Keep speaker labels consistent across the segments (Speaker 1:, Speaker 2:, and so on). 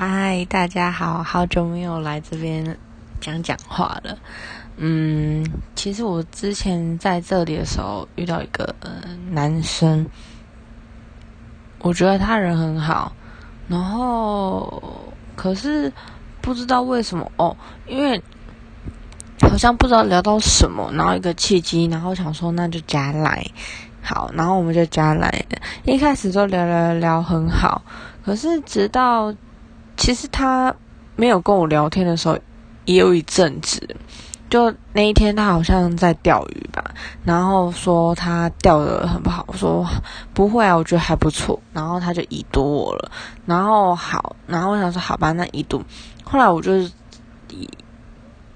Speaker 1: 嗨，大家好，好久没有来这边讲讲话了。嗯，其实我之前在这里的时候遇到一个男生，我觉得他人很好，然后可是不知道为什么哦，因为好像不知道聊到什么，然后一个契机，然后想说那就加来，好，然后我们就加来。一开始就聊聊聊很好，可是直到。其实他没有跟我聊天的时候，也有一阵子。就那一天，他好像在钓鱼吧，然后说他钓的很不好。我说不会啊，我觉得还不错。然后他就已读我了。然后好，然后我想说好吧，那已读。后来我就是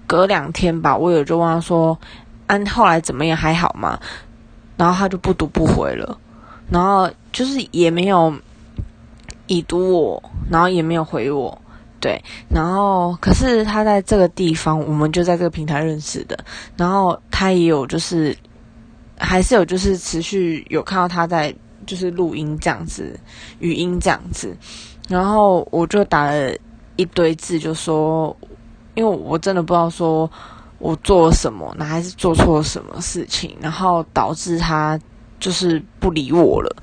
Speaker 1: 隔两天吧，我有就问他说，安后来怎么样？还好吗？然后他就不读不回了。然后就是也没有。已读我，然后也没有回我，对，然后可是他在这个地方，我们就在这个平台认识的，然后他也有就是，还是有就是持续有看到他在就是录音这样子，语音这样子，然后我就打了一堆字，就说，因为我真的不知道说我做了什么，那还是做错了什么事情，然后导致他就是不理我了，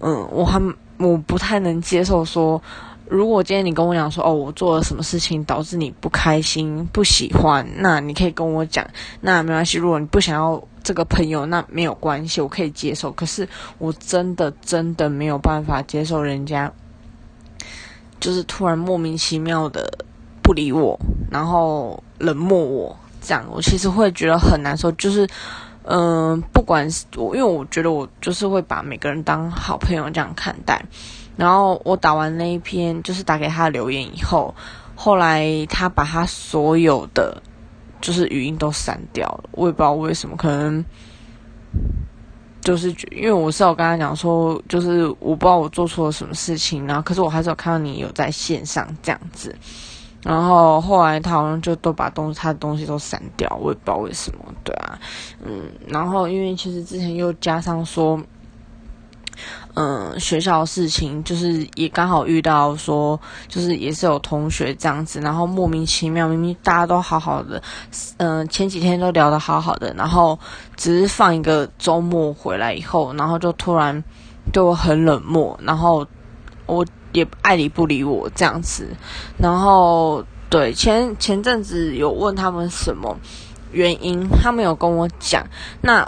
Speaker 1: 嗯，我还。我不太能接受说，如果今天你跟我讲说，哦，我做了什么事情导致你不开心、不喜欢，那你可以跟我讲，那没关系。如果你不想要这个朋友，那没有关系，我可以接受。可是我真的真的没有办法接受人家，就是突然莫名其妙的不理我，然后冷漠我，这样我其实会觉得很难受，就是。嗯，不管是我，因为我觉得我就是会把每个人当好朋友这样看待。然后我打完那一篇，就是打给他留言以后，后来他把他所有的就是语音都删掉了。我也不知道为什么，可能就是因为我是有跟他讲说，就是我不知道我做错了什么事情，然后可是我还是有看到你有在线上这样子。然后后来他好像就都把东他的东西都删掉，我也不知道为什么，对啊，嗯，然后因为其实之前又加上说，嗯，学校的事情就是也刚好遇到说，就是也是有同学这样子，然后莫名其妙，明明大家都好好的，嗯，前几天都聊得好好的，然后只是放一个周末回来以后，然后就突然对我很冷漠，然后我。也爱理不理我这样子，然后对前前阵子有问他们什么原因，他们有跟我讲，那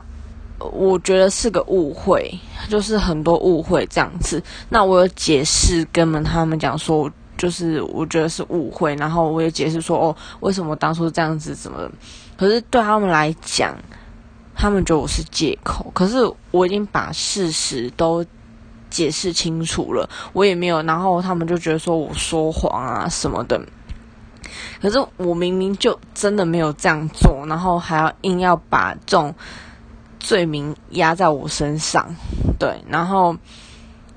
Speaker 1: 我觉得是个误会，就是很多误会这样子。那我有解释跟他们讲说，就是我觉得是误会，然后我也解释说哦，为什么当初这样子怎么？可是对他们来讲，他们觉得我是借口，可是我已经把事实都。解释清楚了，我也没有，然后他们就觉得说我说谎啊什么的，可是我明明就真的没有这样做，然后还要硬要把这种罪名压在我身上，对，然后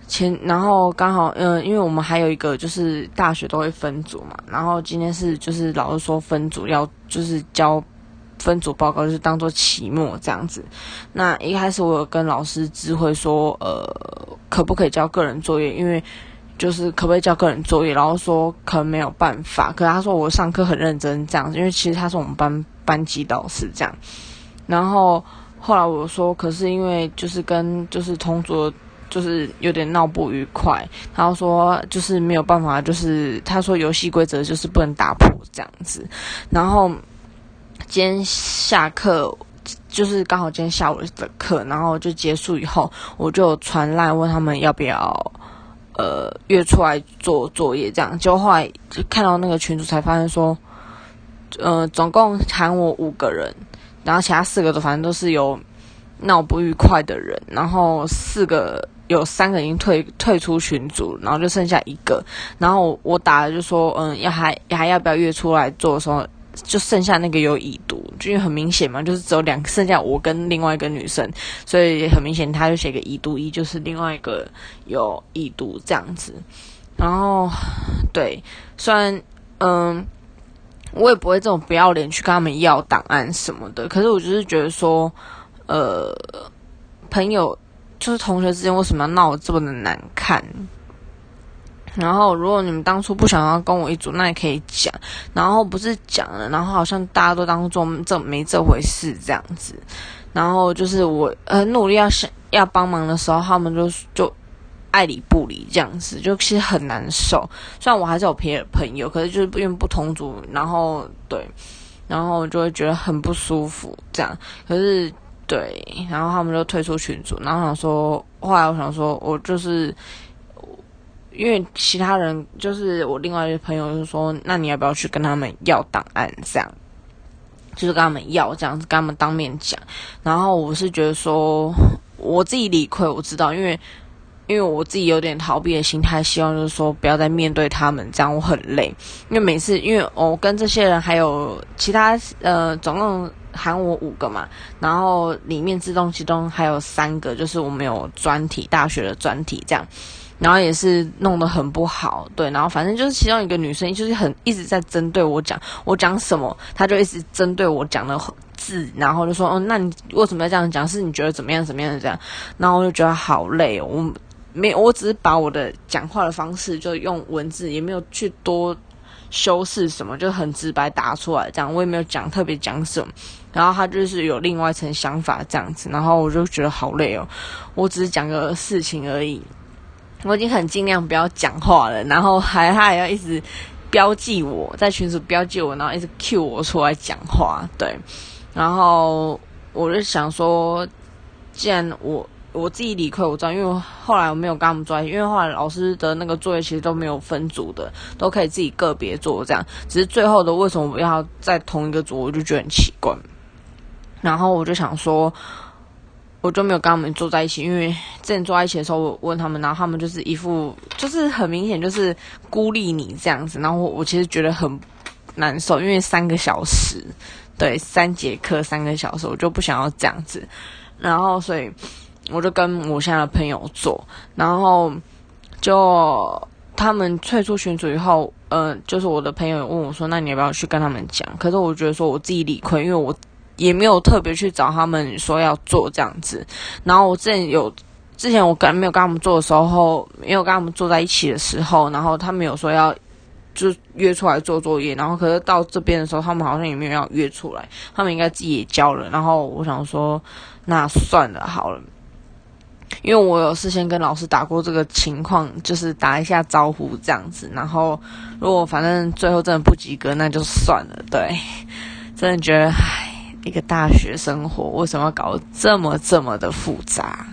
Speaker 1: 前然后刚好嗯，因为我们还有一个就是大学都会分组嘛，然后今天是就是老师说分组要就是交。分组报告就是当做期末这样子。那一开始我有跟老师知会说，呃，可不可以交个人作业？因为就是可不可以交个人作业？然后说可能没有办法。可他说我上课很认真这样子，因为其实他是我们班班级导师这样。然后后来我说，可是因为就是跟就是同桌就是有点闹不愉快，然后说就是没有办法，就是他说游戏规则就是不能打破这样子，然后。今天下课就是刚好今天下午的课，然后就结束以后，我就传来问他们要不要呃约出来做作业，这样。结果后来就看到那个群主才发现说，呃，总共喊我五个人，然后其他四个都反正都是有闹不愉快的人，然后四个有三个已经退退出群组，然后就剩下一个，然后我打了就说，嗯，要还还要不要约出来做的时候。就剩下那个有已读，就因为很明显嘛，就是只有两剩下我跟另外一个女生，所以很明显他就写个已读一，就是另外一个有已读这样子。然后对，虽然嗯，我也不会这种不要脸去跟他们要档案什么的，可是我就是觉得说，呃，朋友就是同学之间为什么要闹这么的难看？然后如果你们当初不想要跟我一组，那也可以讲。然后不是讲了，然后好像大家都当做这没这回事这样子。然后就是我很努力要想要帮忙的时候，他们就就爱理不理这样子，就其实很难受。虽然我还是有别的朋友，可是就是因为不同组，然后对，然后就会觉得很不舒服这样。可是对，然后他们就退出群组，然后想说，后来我想说，我就是因为其他人就是我另外一个朋友就说，那你要不要去跟他们要档案这样？就是跟他们要这样子，跟他们当面讲。然后我是觉得说，我自己理亏，我知道，因为因为我自己有点逃避的心态，希望就是说不要再面对他们，这样我很累。因为每次，因为我跟这些人还有其他呃，总共喊我五个嘛，然后里面自动启动还有三个，就是我们有专题，大学的专题这样。然后也是弄得很不好，对，然后反正就是其中一个女生就是很一直在针对我讲，我讲什么，她就一直针对我讲的字，然后就说，哦，那你为什么要这样讲？是你觉得怎么样怎么样这样？然后我就觉得好累哦，我没，我只是把我的讲话的方式就用文字，也没有去多修饰什么，就很直白答出来这样，我也没有讲特别讲什么，然后他就是有另外一层想法这样子，然后我就觉得好累哦，我只是讲个事情而已。我已经很尽量不要讲话了，然后还他还要一直标记我在群组标记我，然后一直 cue 我出来讲话，对。然后我就想说，既然我我自己理亏，我知道，因为后来我没有跟他们做，因为后来老师的那个作业其实都没有分组的，都可以自己个别做这样。只是最后的为什么要在同一个组，我就觉得很奇怪。然后我就想说。我就没有跟他们坐在一起，因为之前坐在一起的时候，我问他们，然后他们就是一副就是很明显就是孤立你这样子，然后我我其实觉得很难受，因为三个小时，对，三节课三个小时，我就不想要这样子，然后所以我就跟我现在的朋友做，然后就他们退出群组以后，嗯，就是我的朋友问我说，那你要不要去跟他们讲？可是我觉得说我自己理亏，因为我。也没有特别去找他们说要做这样子，然后我之前有，之前我跟没有跟他们做的时候，没有跟他们坐在一起的时候，然后他们有说要就约出来做作业，然后可是到这边的时候，他们好像也没有要约出来，他们应该自己也交了，然后我想说，那算了好了，因为我有事先跟老师打过这个情况，就是打一下招呼这样子，然后如果反正最后真的不及格，那就算了，对，真的觉得唉。一个大学生活为什么要搞这么这么的复杂？